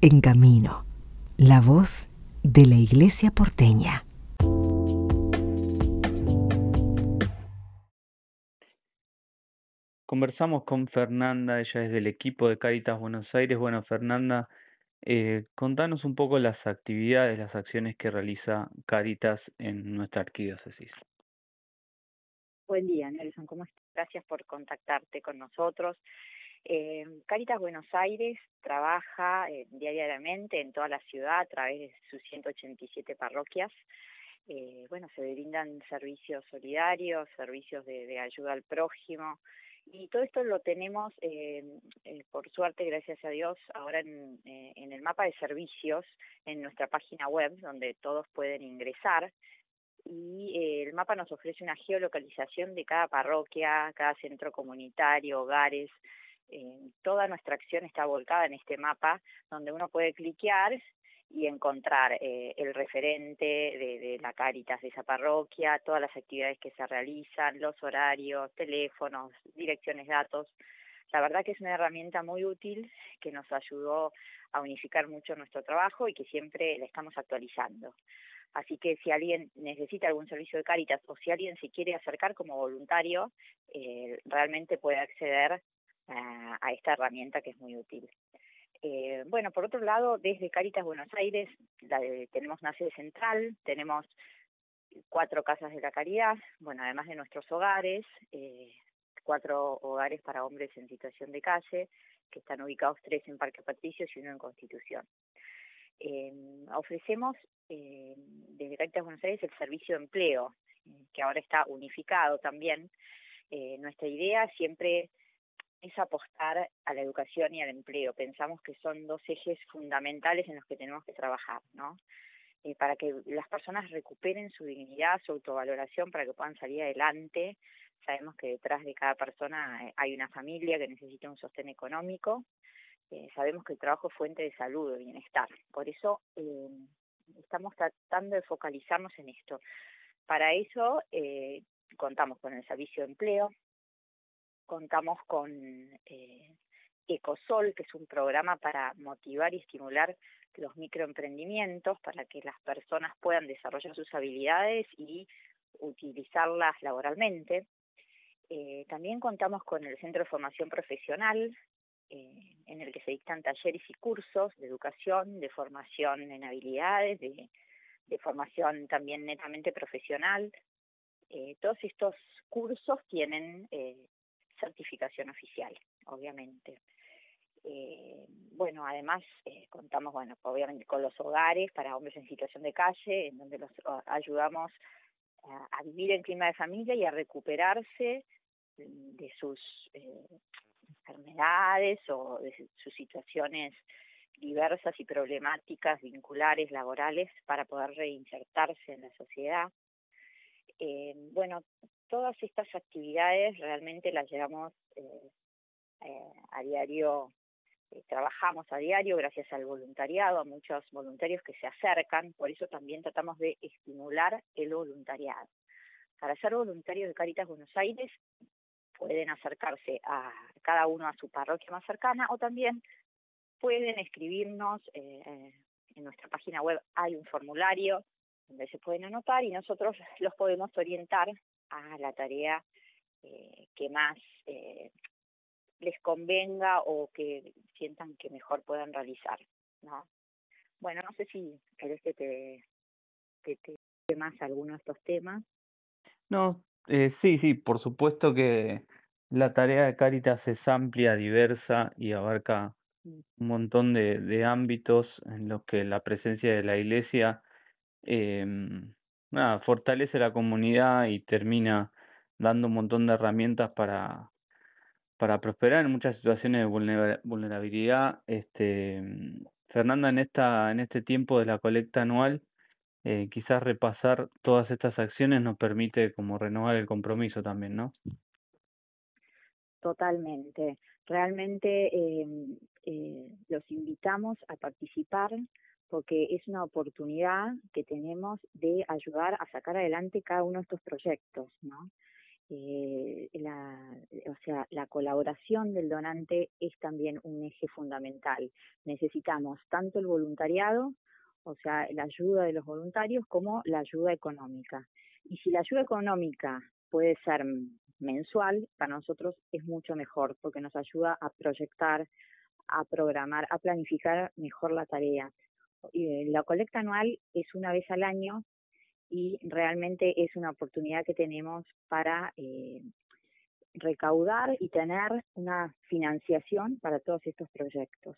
En Camino, la voz de la Iglesia porteña. Conversamos con Fernanda, ella es del equipo de Caritas Buenos Aires. Bueno, Fernanda, eh, contanos un poco las actividades, las acciones que realiza Caritas en nuestra arquidiócesis. Buen día, Nelson, ¿cómo estás? Gracias por contactarte con nosotros. Caritas Buenos Aires trabaja eh, diariamente en toda la ciudad a través de sus 187 parroquias. Eh, bueno, se brindan servicios solidarios, servicios de, ayuda al prójimo, y todo esto lo tenemos, eh, eh, por suerte, gracias a Dios, ahora en, el mapa de servicios en nuestra página web, donde todos pueden ingresar. Y el mapa nos ofrece una geolocalización de cada parroquia, cada centro comunitario, hogares. Toda nuestra acción está volcada en este mapa, donde uno puede cliquear y encontrar eh, el referente de, de, la Caritas de esa parroquia, todas las actividades que se realizan, los horarios, teléfonos, direcciones, datos. La verdad que es una herramienta muy útil que nos ayudó a unificar mucho nuestro trabajo y que siempre la estamos actualizando. Así que si alguien necesita algún servicio de Caritas o si alguien se quiere acercar como voluntario, eh, realmente puede acceder a, esta herramienta que es muy útil. Eh, bueno, por otro lado, desde Caritas Buenos Aires la de, tenemos una sede central, tenemos cuatro casas de la caridad, bueno, además de nuestros hogares, eh, cuatro hogares para hombres en situación de calle, que están ubicados tres en Parque Patricios y uno en Constitución. Eh, ofrecemos eh, desde Caritas Buenos Aires el servicio de empleo, eh, que ahora está unificado también. Eh, nuestra idea siempre es apostar a la educación y al empleo. Pensamos que son dos ejes fundamentales en los que tenemos que trabajar, ¿no? Eh, para que las personas recuperen su dignidad, su autovaloración, para que puedan salir adelante. Sabemos que detrás de cada persona eh, hay una familia que necesita un sostén económico. Eh, sabemos que el trabajo es fuente de salud, de bienestar. Por eso eh, estamos tratando de focalizarnos en esto. Para eso contamos con el servicio de empleo, contamos con eh, Ecosol, que es un programa para motivar y estimular los microemprendimientos para que las personas puedan desarrollar sus habilidades y utilizarlas laboralmente. Eh, también contamos con el Centro de Formación Profesional, eh, en el que se dictan talleres y cursos de educación, de formación en habilidades, de, formación también netamente profesional. Todos estos cursos tienen certificación oficial, obviamente. Eh, bueno, además eh, contamos, bueno, obviamente con los hogares para hombres en situación de calle, en donde los ayudamos a, vivir en clima de familia y a recuperarse de sus eh, enfermedades o de sus situaciones diversas y problemáticas vinculares, laborales, para poder reinsertarse en la sociedad. Eh, bueno, todas estas actividades realmente las llevamos eh, eh, a diario, eh, trabajamos a diario gracias al voluntariado, a muchos voluntarios que se acercan, por eso también tratamos de estimular el voluntariado. Para ser voluntario de Caritas Buenos Aires pueden acercarse a cada uno a su parroquia más cercana o también pueden escribirnos en nuestra página web hay un formulario donde se pueden anotar y nosotros los podemos orientar a la tarea eh, que más eh, les convenga o que sientan que mejor puedan realizar, ¿no? Bueno, no sé si querés que te, que te más alguno de estos temas. No, eh, sí, sí, por supuesto que la tarea de Caritas es amplia, diversa y abarca Mm. un montón de, de ámbitos en los que la presencia de la Iglesia eh, nada, fortalece la comunidad y termina dando un montón de herramientas para, para prosperar en muchas situaciones de vulnera- vulnerabilidad. Este, Fernanda, en esta, en este tiempo de la colecta anual, eh, quizás repasar todas estas acciones nos permite como renovar el compromiso también, ¿no? Totalmente. Realmente eh, eh, los invitamos a participar porque es una oportunidad que tenemos de ayudar a sacar adelante cada uno de estos proyectos, ¿no? eh, la, o sea, la colaboración del donante es también un eje fundamental. Necesitamos tanto el voluntariado, o sea, la ayuda de los voluntarios, como la ayuda económica. Y si la ayuda económica puede ser mensual, para nosotros es mucho mejor, porque nos ayuda a proyectar, a programar, a planificar mejor la tarea. Eh, la colecta anual es una vez al año y realmente es una oportunidad que tenemos para eh, recaudar y tener una financiación para todos estos proyectos.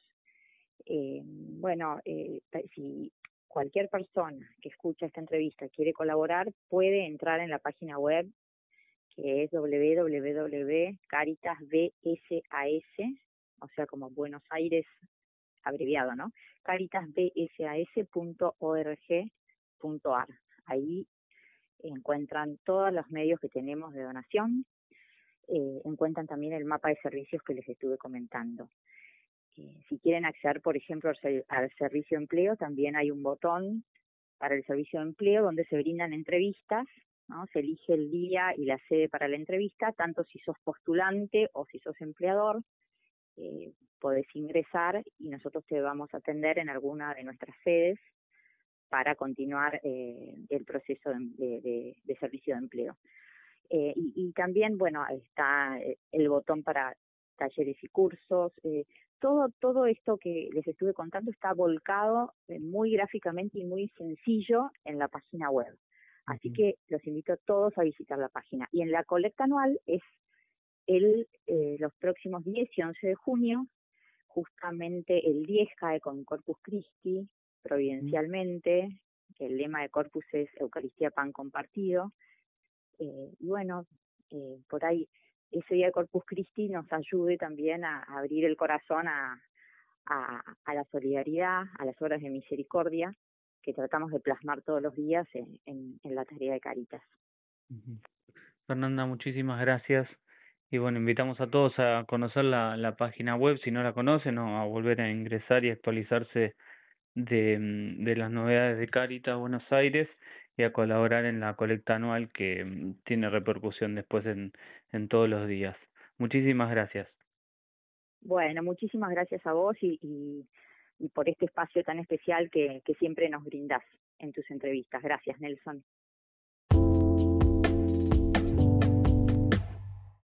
Eh, bueno, si cualquier persona que escucha esta entrevista quiere colaborar, puede entrar en la página web que es www.caritasbsas, o sea, como Buenos Aires abreviado, ¿no? caritasbsas.org.ar. Ahí encuentran todos los medios que tenemos de donación, eh, encuentran también el mapa de servicios que les estuve comentando. Eh, si quieren acceder, por ejemplo, al, servicio de empleo, también hay un botón para el servicio de empleo donde se brindan entrevistas, ¿no? Se elige el día y la sede para la entrevista, tanto si sos postulante o si sos empleador, eh, podés ingresar y nosotros te vamos a atender en alguna de nuestras sedes para continuar eh, el proceso de, servicio de empleo. Eh, y, también, bueno, está eh, el botón para talleres y cursos. todo, todo esto que les estuve contando está volcado muy gráficamente y muy sencillo en la página web. Así que los invito a todos a visitar la página. Y en la colecta anual es el, los próximos 10 y 11 de junio, justamente el 10 cae con Corpus Christi, providencialmente. El lema de Corpus es Eucaristía, pan compartido. Eh, y bueno, eh, por ahí ese día de Corpus Christi nos ayude también a, abrir el corazón a, a, la solidaridad, a las obras de misericordia que tratamos de plasmar todos los días en, en, la tarea de Caritas. Fernanda, muchísimas gracias. Y bueno, invitamos a todos a conocer la, la página web, si no la conocen, o a volver a ingresar y actualizarse de, mm, de las novedades de Caritas Buenos Aires y a colaborar en la colecta anual que mm, tiene repercusión después en, en todos los días. Muchísimas gracias. Bueno, muchísimas gracias a vos y, y, por este espacio tan especial que, que siempre nos brindás en tus entrevistas. Gracias, Nelson.